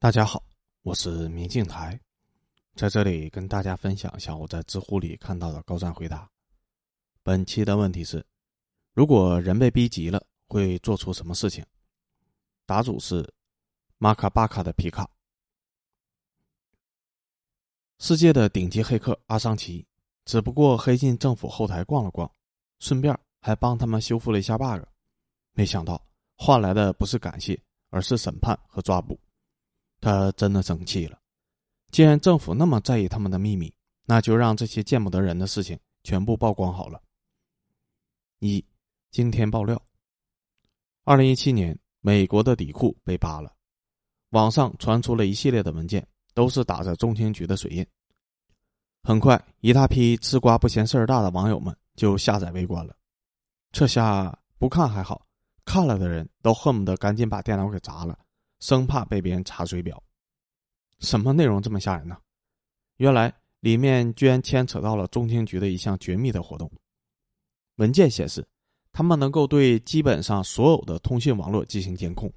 大家好，我是明镜台，在这里跟大家分享一下我在知乎里看到的高赞回答。本期的问题是：如果人被逼急了，会做出什么事情？答主是马卡巴卡的皮卡，世界的顶级黑客阿桑奇，只不过黑进政府后台逛了逛，顺便还帮他们修复了一下 bug，没想到换来的不是感谢，而是审判和抓捕。他真的生气了。既然政府那么在意他们的秘密，那就让这些见不得人的事情全部曝光好了。一惊天爆料：二零一七年，美国的底库被扒了，网上传出了一系列的文件，都是打着中情局的水印。很快，一大批吃瓜不嫌事儿大的网友们就下载围观了。这下不看还好，看了的人都恨不得赶紧把电脑给砸了。生怕被别人查水表，什么内容这么吓人呢？原来里面居然牵扯到了中情局的一项绝密的活动。文件显示，他们能够对基本上所有的通信网络进行监控，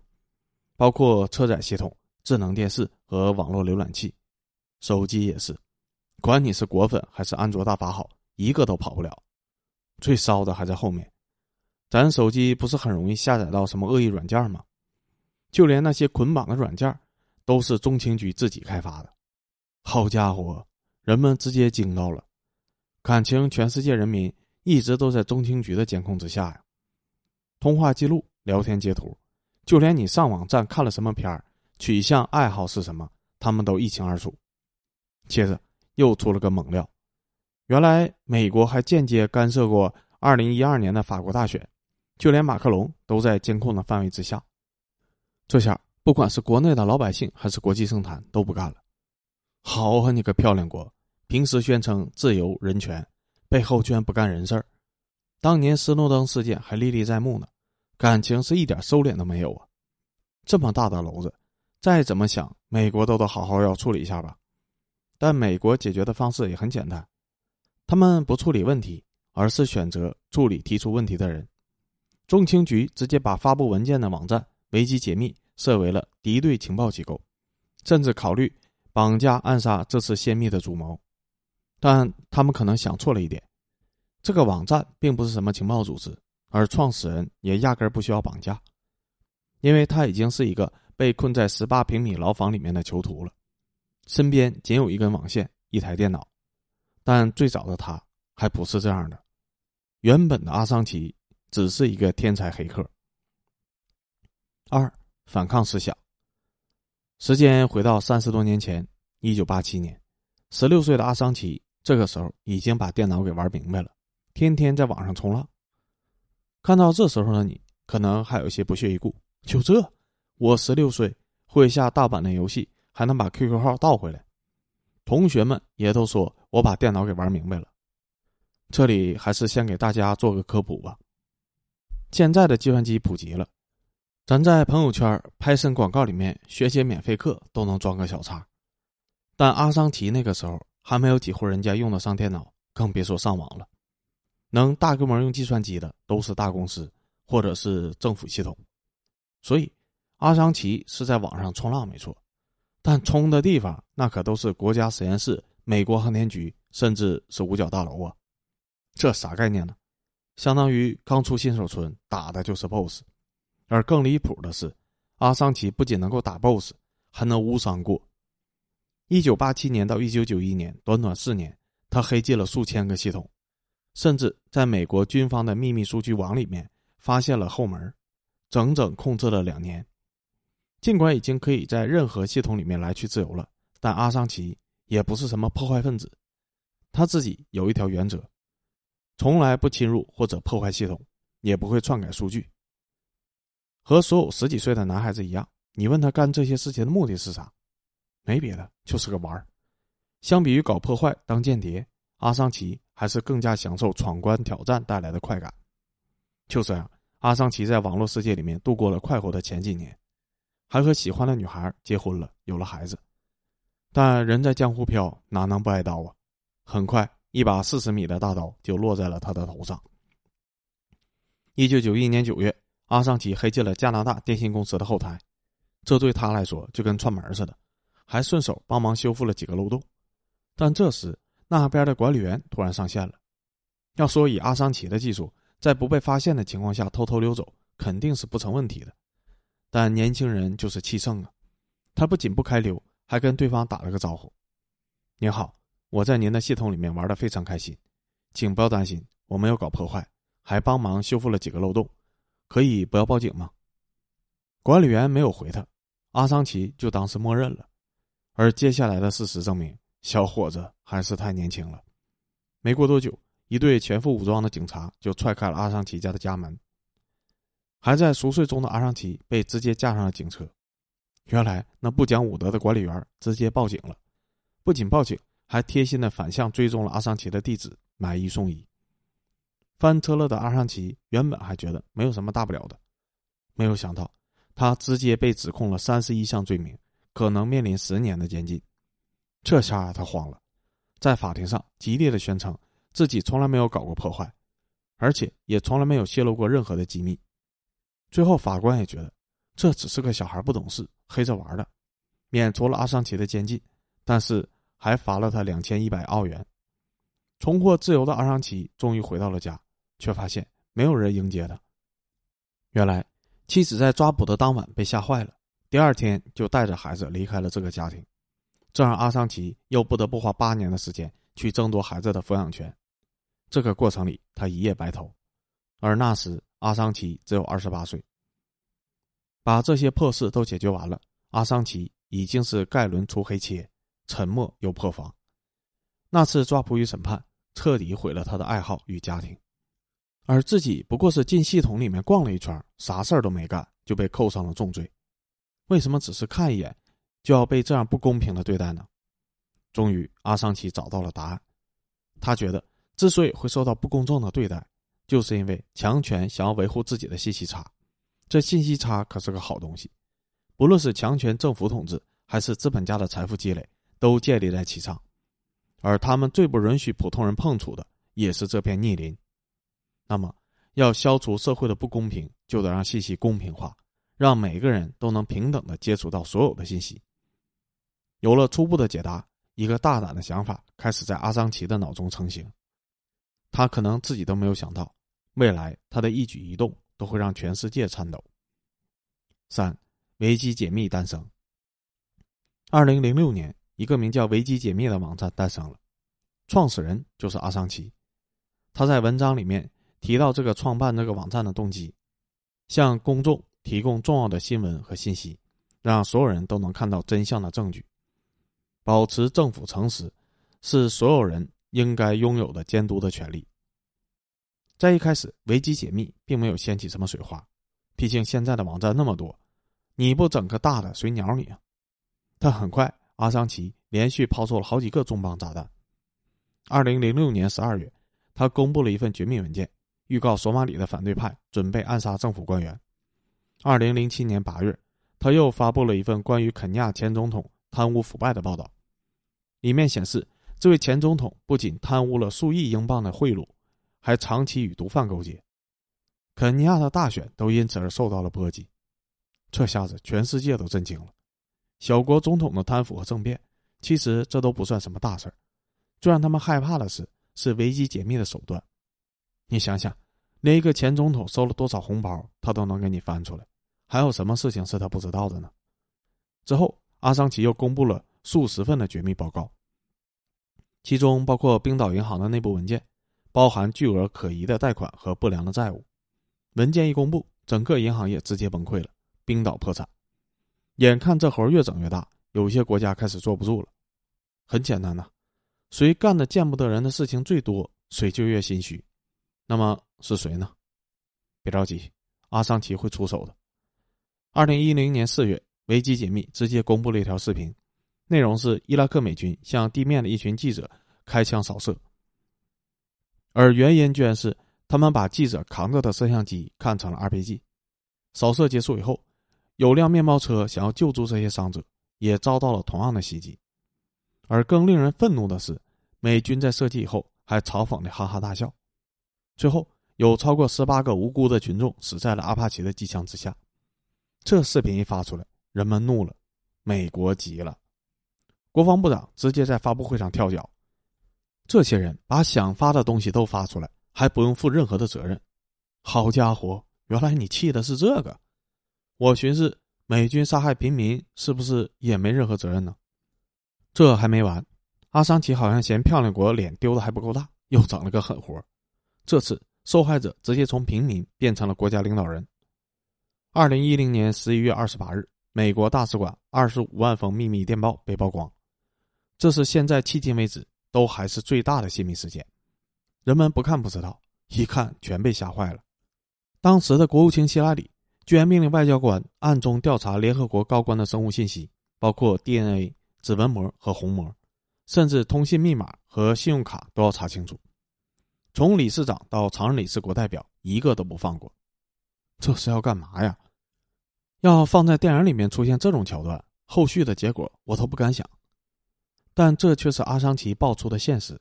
包括车载系统、智能电视和网络浏览器，手机也是。管你是果粉还是安卓大法好，一个都跑不了。最骚的还在后面，咱手机不是很容易下载到什么恶意软件吗？就连那些捆绑的软件，都是中情局自己开发的。好家伙，人们直接惊到了，感情全世界人民一直都在中情局的监控之下呀。通话记录、聊天截图，就连你上网站看了什么片儿、取向、爱好是什么，他们都一清二楚。接着又出了个猛料，原来美国还间接干涉过2012年的法国大选，就连马克龙都在监控的范围之下。这下，不管是国内的老百姓还是国际政坛都不干了。好啊，你个漂亮国！平时宣称自由人权，背后居然不干人事儿。当年斯诺登事件还历历在目呢，感情是一点收敛都没有啊！这么大的篓子，再怎么想，美国都得好好要处理一下吧。但美国解决的方式也很简单，他们不处理问题，而是选择处理提出问题的人。中情局直接把发布文件的网站维基解密。设为了敌对情报机构，甚至考虑绑架暗杀这次泄密的主谋，但他们可能想错了一点：这个网站并不是什么情报组织，而创始人也压根不需要绑架，因为他已经是一个被困在十八平米牢房里面的囚徒了，身边仅有一根网线、一台电脑。但最早的他还不是这样的，原本的阿桑奇只是一个天才黑客。二。反抗思想。时间回到三十多年前，一九八七年，十六岁的阿桑奇这个时候已经把电脑给玩明白了，天天在网上冲浪。看到这时候的你，可能还有些不屑一顾。就这，我十六岁会下大版的游戏，还能把 QQ 号盗回来。同学们也都说我把电脑给玩明白了。这里还是先给大家做个科普吧。现在的计算机普及了。咱在朋友圈拍身广告里面学些免费课都能装个小叉，但阿桑奇那个时候还没有几户人家用得上电脑，更别说上网了。能大规模用计算机的都是大公司或者是政府系统，所以阿桑奇是在网上冲浪没错，但冲的地方那可都是国家实验室、美国航天局，甚至是五角大楼啊！这啥概念呢？相当于刚出新手村，打的就是 BOSS。而更离谱的是，阿桑奇不仅能够打 BOSS，还能无伤过。一九八七年到一九九一年，短短四年，他黑进了数千个系统，甚至在美国军方的秘密数据网里面发现了后门，整整控制了两年。尽管已经可以在任何系统里面来去自由了，但阿桑奇也不是什么破坏分子，他自己有一条原则：从来不侵入或者破坏系统，也不会篡改数据。和所有十几岁的男孩子一样，你问他干这些事情的目的是啥？没别的，就是个玩儿。相比于搞破坏、当间谍，阿桑奇还是更加享受闯关挑战带来的快感。就这样，阿桑奇在网络世界里面度过了快活的前几年，还和喜欢的女孩结婚了，有了孩子。但人在江湖飘，哪能不挨刀啊？很快，一把四十米的大刀就落在了他的头上。一九九一年九月。阿桑奇黑进了加拿大电信公司的后台，这对他来说就跟串门似的，还顺手帮忙修复了几个漏洞。但这时那边的管理员突然上线了。要说以阿桑奇的技术，在不被发现的情况下偷偷溜走，肯定是不成问题的。但年轻人就是气盛啊，他不仅不开溜，还跟对方打了个招呼：“您好，我在您的系统里面玩的非常开心，请不要担心，我没有搞破坏，还帮忙修复了几个漏洞，可以不要报警吗？”管理员没有回他，阿桑奇就当是默认了。而接下来的事实证明，小伙子还是太年轻了。没过多久。一队全副武装的警察就踹开了阿桑奇家的家门。还在熟睡中的阿桑奇被直接架上了警车。原来那不讲武德的管理员直接报警了，不仅报警，还贴心的反向追踪了阿桑奇的地址，买一送一。翻车了的阿尚奇原本还觉得没有什么大不了的，没有想到他直接被指控了三十一项罪名，可能面临十年的监禁。这下他慌了，在法庭上激烈的宣称。自己从来没有搞过破坏，而且也从来没有泄露过任何的机密。最后，法官也觉得这只是个小孩不懂事，黑着玩的，免除了阿桑奇的监禁，但是还罚了他两千一百澳元。重获自由的阿桑奇终于回到了家，却发现没有人迎接他。原来，妻子在抓捕的当晚被吓坏了，第二天就带着孩子离开了这个家庭，这让阿桑奇又不得不花八年的时间去争夺孩子的抚养权。这个过程里，他一夜白头，而那时阿桑奇只有二十八岁。把这些破事都解决完了，阿桑奇已经是盖伦出黑切，沉默又破防。那次抓捕与审判彻底毁了他的爱好与家庭，而自己不过是进系统里面逛了一圈，啥事儿都没干，就被扣上了重罪。为什么只是看一眼，就要被这样不公平的对待呢？终于，阿桑奇找到了答案，他觉得。之所以会受到不公正的对待，就是因为强权想要维护自己的信息差。这信息差可是个好东西，不论是强权政府统治，还是资本家的财富积累，都建立在其上。而他们最不允许普通人碰触的，也是这片逆鳞。那么，要消除社会的不公平，就得让信息公平化，让每个人都能平等的接触到所有的信息。有了初步的解答，一个大胆的想法开始在阿桑奇的脑中成型。他可能自己都没有想到，未来他的一举一动都会让全世界颤抖。三，维基解密诞生。二零零六年，一个名叫维基解密的网站诞生了，创始人就是阿桑奇。他在文章里面提到这个创办这个网站的动机：向公众提供重要的新闻和信息，让所有人都能看到真相的证据。保持政府诚实，是所有人。应该拥有的监督的权利。在一开始，维基解密并没有掀起什么水花，毕竟现在的网站那么多，你不整个大的谁鸟你啊？但很快，阿桑奇连续抛出了好几个重磅炸弹。二零零六年十二月，他公布了一份绝密文件，预告索马里的反对派准备暗杀政府官员。二零零七年八月，他又发布了一份关于肯尼亚前总统贪污腐败的报道，里面显示。这位前总统不仅贪污了数亿英镑的贿赂，还长期与毒贩勾结。肯尼亚的大选都因此而受到了波及，这下子全世界都震惊了。小国总统的贪腐和政变，其实这都不算什么大事儿。最让他们害怕的是，是危机解密的手段。你想想，连一个前总统收了多少红包，他都能给你翻出来，还有什么事情是他不知道的呢？之后，阿桑奇又公布了数十份的绝密报告。其中包括冰岛银行的内部文件，包含巨额可疑的贷款和不良的债务。文件一公布，整个银行业直接崩溃了，冰岛破产。眼看这活越整越大，有些国家开始坐不住了。很简单呐，谁干的见不得人的事情最多，谁就越心虚。那么是谁呢？别着急，阿桑奇会出手的。二零一零年四月，维基解密直接公布了一条视频。内容是伊拉克美军向地面的一群记者开枪扫射，而原因居然是他们把记者扛着的摄像机看成了 RPG。扫射结束以后，有辆面包车想要救助这些伤者，也遭到了同样的袭击。而更令人愤怒的是，美军在射击以后还嘲讽的哈哈大笑。最后，有超过十八个无辜的群众死在了阿帕奇的机枪之下。这视频一发出来，人们怒了，美国急了，国防部长直接在发布会上跳脚。这些人把想发的东西都发出来，还不用负任何的责任。好家伙，原来你气的是这个！我寻思，美军杀害平民是不是也没任何责任呢？这还没完，阿桑奇好像嫌漂亮国脸丢的还不够大，又整了个狠活。这次受害者直接从平民变成了国家领导人。二零一零年十一月二十八日，美国大使馆二十五万封秘密电报被曝光，这是现在迄今为止都还是最大的泄密事件。人们不看不知道，一看全被吓坏了。当时的国务卿希拉里居然命令外交官暗中调查联合国高官的生物信息，包括 DNA、指纹膜和虹膜，甚至通信密码和信用卡都要查清楚。从理事长到常任理事国代表，一个都不放过。这是要干嘛呀？要放在电影里面出现这种桥段，后续的结果我都不敢想。但这却是阿桑奇爆出的现实。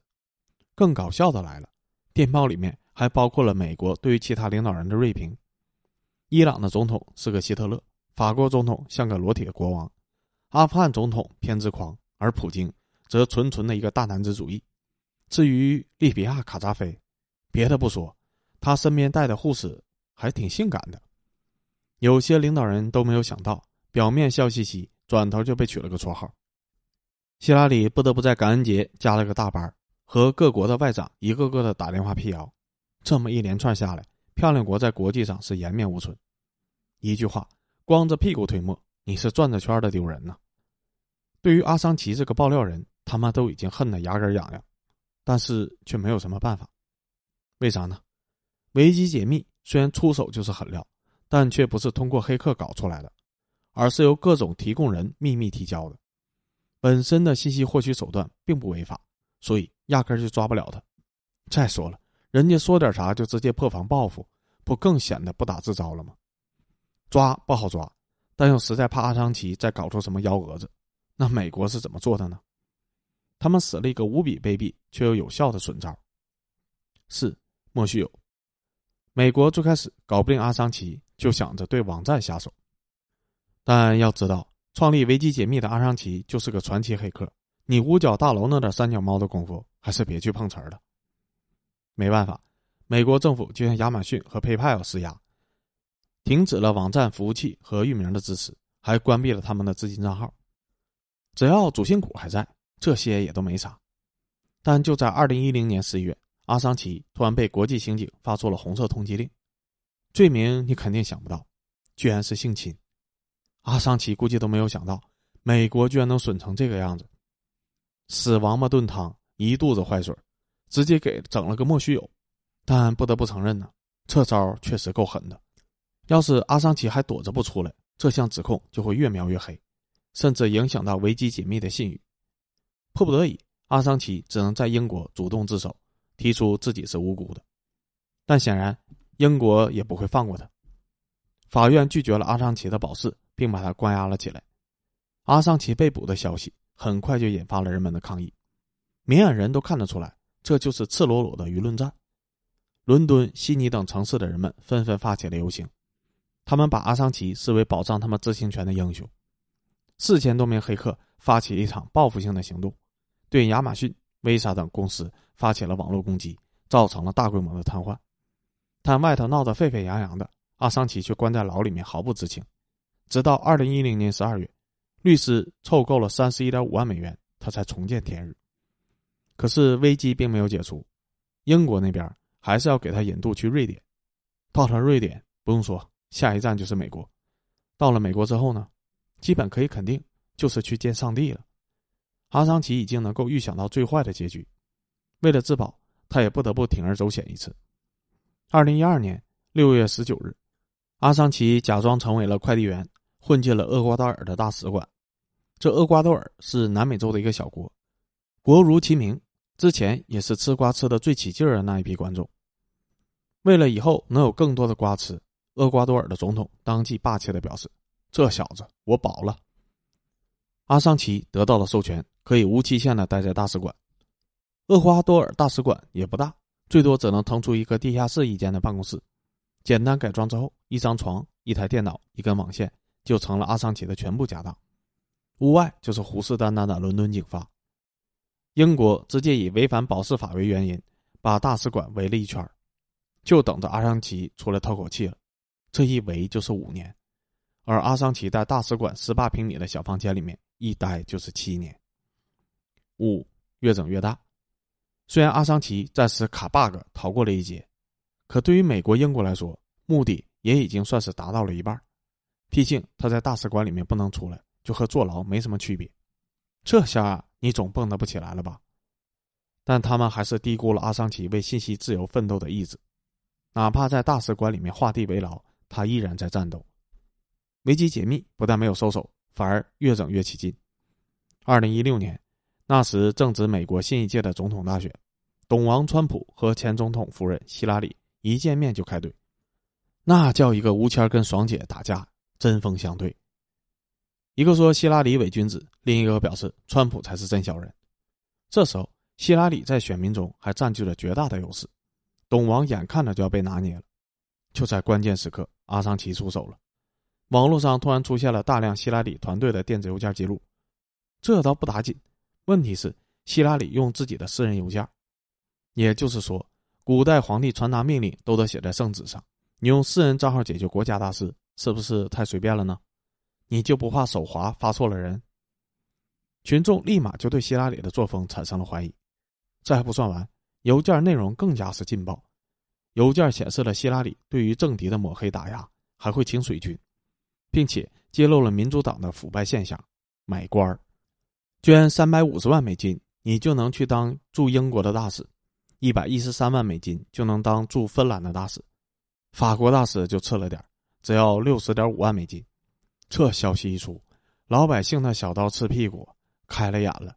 更搞笑的来了，电报里面。还包括了美国对于其他领导人的锐评，伊朗的总统是个希特勒，法国总统像个裸体的国王，阿富汗总统偏执狂，而普京则纯纯的一个大男子主义。至于利比亚卡扎菲，别的不说，他身边带的护士还挺性感的。有些领导人都没有想到，表面笑嘻嘻，转头就被取了个绰号。希拉里不得不在感恩节加了个大班，和各国的外长一个个的打电话辟谣。这么一连串下来，漂亮国在国际上是颜面无存。一句话，光着屁股推磨，你是转着圈的丢人呢。对于阿桑奇这个爆料人，他们都已经恨得牙根痒痒，但是却没有什么办法。为啥呢？维基解密虽然出手就是狠料，但却不是通过黑客搞出来的，而是由各种提供人秘密提交的。本身的信息获取手段并不违法，所以压根就抓不了他。再说了。人家说点啥就直接破防报复，不更显得不打自招了吗？抓不好抓，但又实在怕阿桑奇再搞出什么幺蛾子，那美国是怎么做的呢？他们使了一个无比卑鄙却又有效的损招。是莫须有。美国最开始搞不定阿桑奇，就想着对网站下手，但要知道，创立维基解密的阿桑奇就是个传奇黑客，你五角大楼那点三脚猫的功夫，还是别去碰瓷儿了。没办法，美国政府就向亚马逊和 PayPal 施压，停止了网站服务器和域名的支持，还关闭了他们的资金账号。只要主心骨还在，这些也都没啥。但就在二零一零年十一月，阿桑奇突然被国际刑警发出了红色通缉令，罪名你肯定想不到，居然是性侵。阿桑奇估计都没有想到，美国居然能损成这个样子，死王八炖汤，一肚子坏水。直接给整了个莫须有，但不得不承认呢，这招确实够狠的。要是阿桑奇还躲着不出来，这项指控就会越描越黑，甚至影响到维基解密的信誉。迫不得已，阿桑奇只能在英国主动自首，提出自己是无辜的。但显然，英国也不会放过他。法院拒绝了阿桑奇的保释，并把他关押了起来。阿桑奇被捕的消息很快就引发了人们的抗议，明眼人都看得出来。这就是赤裸裸的舆论战。伦敦、悉尼等城市的人们纷纷发起了游行，他们把阿桑奇视为保障他们知情权的英雄。四千多名黑客发起一场报复性的行动，对亚马逊、威莎等公司发起了网络攻击，造成了大规模的瘫痪。但外头闹得沸沸扬扬的，阿桑奇却关在牢里面毫不知情。直到二零一零年十二月，律师凑够了三十一点五万美元，他才重见天日。可是危机并没有解除，英国那边还是要给他引渡去瑞典。到了瑞典，不用说，下一站就是美国。到了美国之后呢，基本可以肯定就是去见上帝了。阿桑奇已经能够预想到最坏的结局，为了自保，他也不得不铤而走险一次。二零一二年六月十九日，阿桑奇假装成为了快递员，混进了厄瓜多尔的大使馆。这厄瓜多尔是南美洲的一个小国，国如其名。之前也是吃瓜吃的最起劲儿的那一批观众。为了以后能有更多的瓜吃，厄瓜多尔的总统当即霸气的表示：“这小子，我保了。”阿桑奇得到了授权，可以无期限的待在大使馆。厄瓜多尔大使馆也不大，最多只能腾出一个地下室一间的办公室。简单改装之后，一张床、一台电脑、一根网线，就成了阿桑奇的全部家当，屋外就是虎视眈眈的伦敦警方。英国直接以违反保释法为原因，把大使馆围了一圈，就等着阿桑奇出来透口气了。这一围就是五年，而阿桑奇在大使馆十八平米的小房间里面一待就是七年。五越整越大，虽然阿桑奇暂时卡 bug 逃过了一劫，可对于美国、英国来说，目的也已经算是达到了一半。毕竟他在大使馆里面不能出来，就和坐牢没什么区别。这下你总蹦跶不起来了吧？但他们还是低估了阿桑奇为信息自由奋斗的意志，哪怕在大使馆里面画地为牢。他依然在战斗，危机解密不但没有收手，反而越整越起劲。二零一六年，那时正值美国新一届的总统大选，董王川普和前总统夫人希拉里一见面就开怼，那叫一个吴谦跟爽姐打架，针锋相对。一个说希拉里伪君子，另一个表示川普才是真小人。这时候，希拉里在选民中还占据了绝大的优势，董王眼看着就要被拿捏了。就在关键时刻。阿桑奇出手了，网络上突然出现了大量希拉里团队的电子邮件记录，这倒不打紧。问题是希拉里用自己的私人邮件，也就是说，古代皇帝传达命令都得写在圣旨上，你用私人账号解决国家大事，是不是太随便了呢？你就不怕手滑发错了人？群众立马就对希拉里的作风产生了怀疑。这还不算完，邮件内容更加是劲爆。邮件显示了希拉里对于政敌的抹黑打压，还会请水军，并且揭露了民主党的腐败现象。买官儿，捐三百五十万美金，你就能去当驻英国的大使；一百一十三万美金就能当驻芬兰的大使；法国大使就次了点只要六十点五万美金。这消息一出，老百姓的小刀刺屁股，开了眼了。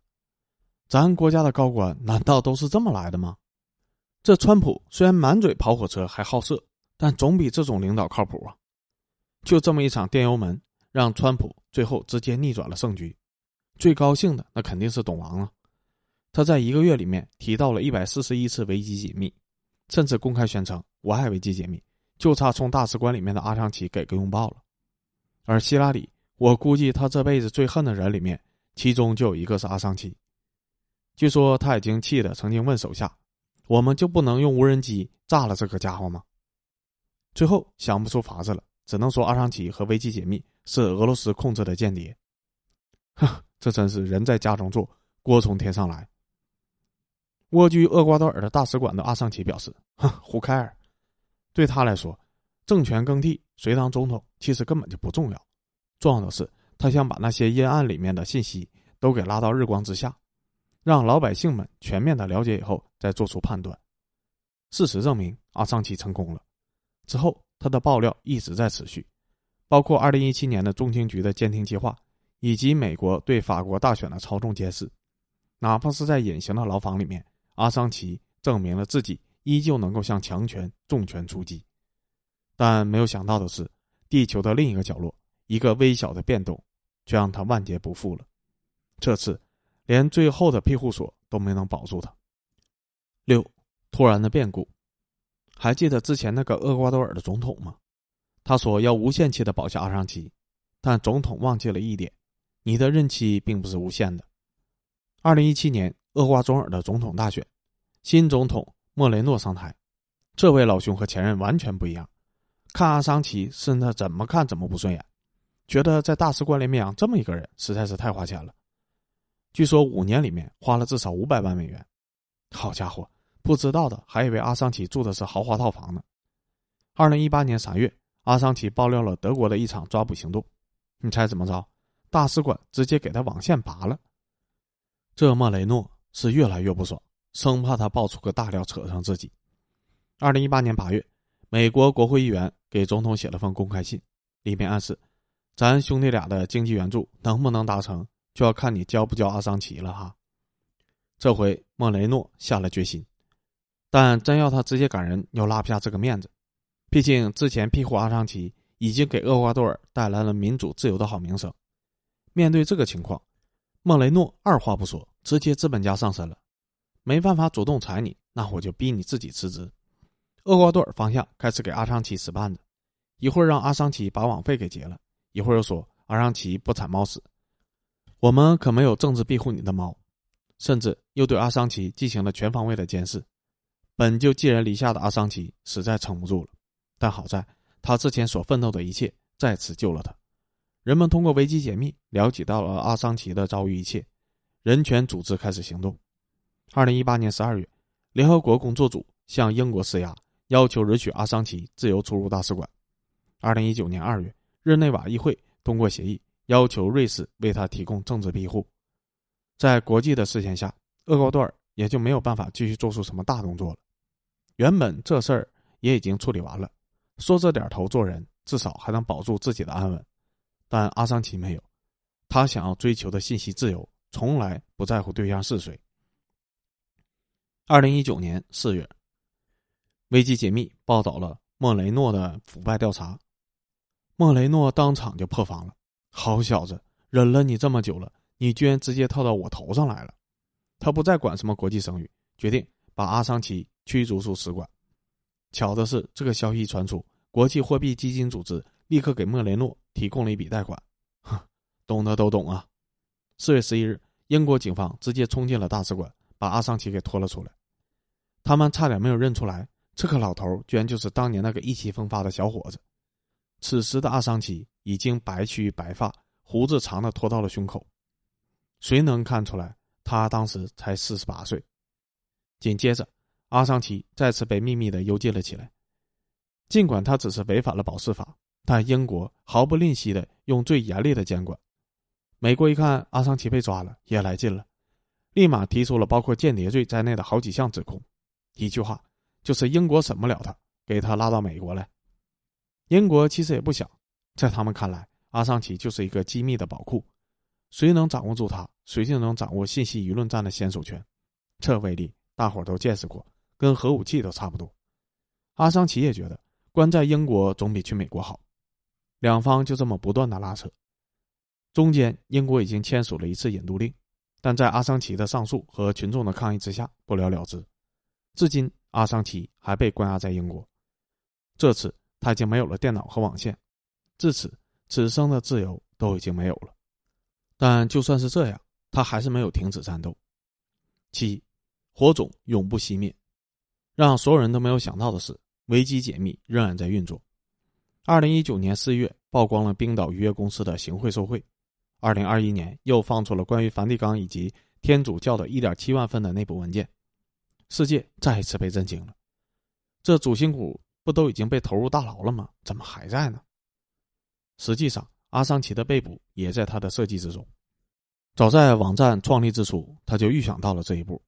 咱国家的高官难道都是这么来的吗？这川普虽然满嘴跑火车还好色，但总比这种领导靠谱啊！就这么一场电油门，让川普最后直接逆转了胜局。最高兴的那肯定是董王了，他在一个月里面提到了一百四十一次危机解密，甚至公开宣称我爱危机解密，就差从大使馆里面的阿桑奇给个拥抱了。而希拉里，我估计他这辈子最恨的人里面，其中就有一个是阿桑奇。据说他已经气得曾经问手下。我们就不能用无人机炸了这个家伙吗？最后想不出法子了，只能说阿桑奇和危机解密是俄罗斯控制的间谍。哼，这真是人在家中坐，锅从天上来。蜗居厄瓜多尔的大使馆的阿桑奇表示：“ 哼，胡凯尔，对他来说，政权更替谁当总统其实根本就不重要，重要的是他想把那些阴暗里面的信息都给拉到日光之下。”让老百姓们全面的了解以后再做出判断。事实证明，阿桑奇成功了。之后，他的爆料一直在持续，包括二零一七年的中情局的监听计划，以及美国对法国大选的操纵监视。哪怕是在隐形的牢房里面，阿桑奇证明了自己依旧能够向强权重拳出击。但没有想到的是，地球的另一个角落，一个微小的变动，却让他万劫不复了。这次。连最后的庇护所都没能保住他。六，突然的变故，还记得之前那个厄瓜多尔的总统吗？他说要无限期的保下阿桑奇，但总统忘记了一点：你的任期并不是无限的。二零一七年厄瓜多尔的总统大选，新总统莫雷诺上台，这位老兄和前任完全不一样，看阿桑奇是那怎么看怎么不顺眼，觉得在大使馆里面养这么一个人实在是太花钱了。据说五年里面花了至少五百万美元，好家伙，不知道的还以为阿桑奇住的是豪华套房呢。二零一八年三月，阿桑奇爆料了德国的一场抓捕行动，你猜怎么着？大使馆直接给他网线拔了。这莫雷诺是越来越不爽，生怕他爆出个大料扯上自己。二零一八年八月，美国国会议员给总统写了封公开信，里面暗示，咱兄弟俩的经济援助能不能达成？就要看你交不交阿桑奇了哈。这回莫雷诺下了决心，但真要他直接赶人，又拉不下这个面子。毕竟之前庇护阿桑奇已经给厄瓜多尔带来了民主自由的好名声。面对这个情况，莫雷诺二话不说，直接资本家上身了。没办法主动裁你，那我就逼你自己辞职。厄瓜多尔方向开始给阿桑奇使绊子，一会儿让阿桑奇把网费给结了，一会儿又说阿桑奇不铲猫屎，我们可没有政治庇护你的猫，甚至又对阿桑奇进行了全方位的监视。本就寄人篱下的阿桑奇实在撑不住了，但好在他之前所奋斗的一切再次救了他。人们通过维基解密了解到了阿桑奇的遭遇一切，人权组织开始行动。二零一八年十二月，联合国工作组向英国施压，要求允许阿桑奇自由出入大使馆。二零一九年二月，日内瓦议会通过协议，要求瑞士为他提供政治庇护。在国际的视线下，厄瓜多尔也就没有办法继续做出什么大动作了。原本这事儿也已经处理完了，说这点头做人，至少还能保住自己的安稳。但阿桑奇没有，他想要追求的信息自由，从来不在乎对象是谁。二零一九年四月，危机解密报道了莫雷诺的腐败调查，莫雷诺当场就破防了：“好小子，忍了你这么久了，你居然直接套到我头上来了！”他不再管什么国际声誉，决定把阿桑奇。驱逐出使馆。巧的是，这个消息传出，国际货币基金组织立刻给莫雷诺提供了一笔贷款。哼，懂的都懂啊。四月十一日，英国警方直接冲进了大使馆，把阿桑奇给拖了出来。他们差点没有认出来，这个老头居然就是当年那个意气风发的小伙子。此时的阿桑奇已经白须白发，胡子长的拖到了胸口。谁能看出来，他当时才四十八岁？紧接着。阿桑奇再次被秘密的幽禁了起来，尽管他只是违反了保释法，但英国毫不吝惜的用最严厉的监管。美国一看阿桑奇被抓了，也来劲了，立马提出了包括间谍罪在内的好几项指控。一句话，就是英国审不了他，给他拉到美国来。英国其实也不想，在他们看来，阿桑奇就是一个机密的宝库，谁能掌握住他，谁就能掌握信息舆论战的先手权。这威力，大伙都见识过。跟核武器都差不多，阿桑奇也觉得关在英国总比去美国好，两方就这么不断的拉扯，中间英国已经签署了一次引渡令，但在阿桑奇的上诉和群众的抗议之下不了了之，至今阿桑奇还被关押在英国，这次他已经没有了电脑和网线，至此此生的自由都已经没有了，但就算是这样，他还是没有停止战斗，七，火种永不熄灭。让所有人都没有想到的是，危机解密仍然在运作。二零一九年四月，曝光了冰岛渔业公司的行贿受贿；二零二一年，又放出了关于梵蒂冈以及天主教的一点七万份的内部文件。世界再一次被震惊了。这主心骨不都已经被投入大牢了吗？怎么还在呢？实际上，阿桑奇的被捕也在他的设计之中。早在网站创立之初，他就预想到了这一步。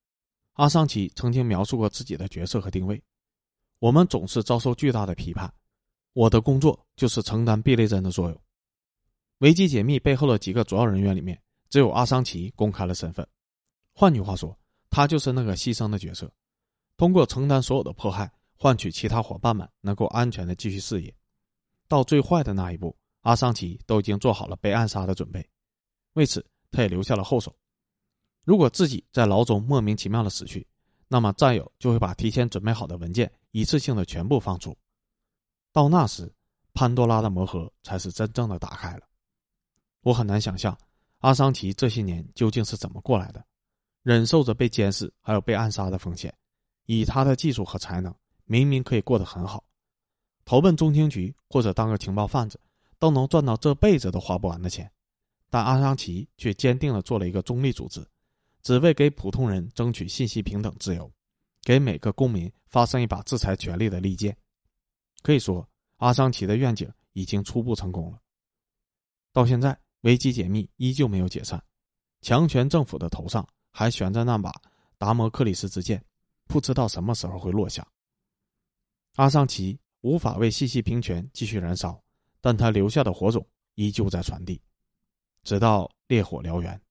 阿桑奇曾经描述过自己的角色和定位：“我们总是遭受巨大的批判，我的工作就是承担避雷针的作用。”维基解密背后的几个主要人员里面，只有阿桑奇公开了身份。换句话说，他就是那个牺牲的角色，通过承担所有的迫害，换取其他伙伴们能够安全的继续事业。到最坏的那一步，阿桑奇都已经做好了被暗杀的准备。为此，他也留下了后手。如果自己在牢中莫名其妙的死去，那么战友就会把提前准备好的文件一次性的全部放出。到那时，潘多拉的魔盒才是真正的打开了。我很难想象阿桑奇这些年究竟是怎么过来的，忍受着被监视还有被暗杀的风险。以他的技术和才能，明明可以过得很好，投奔中情局或者当个情报贩子，都能赚到这辈子都花不完的钱。但阿桑奇却坚定的做了一个中立组织。只为给普通人争取信息平等自由，给每个公民发生一把制裁权力的利剑。可以说，阿桑奇的愿景已经初步成功了。到现在，危机解密依旧没有解散，强权政府的头上还悬着那把达摩克里斯之剑，不知道什么时候会落下。阿桑奇无法为信息平权继续燃烧，但他留下的火种依旧在传递，直到烈火燎原。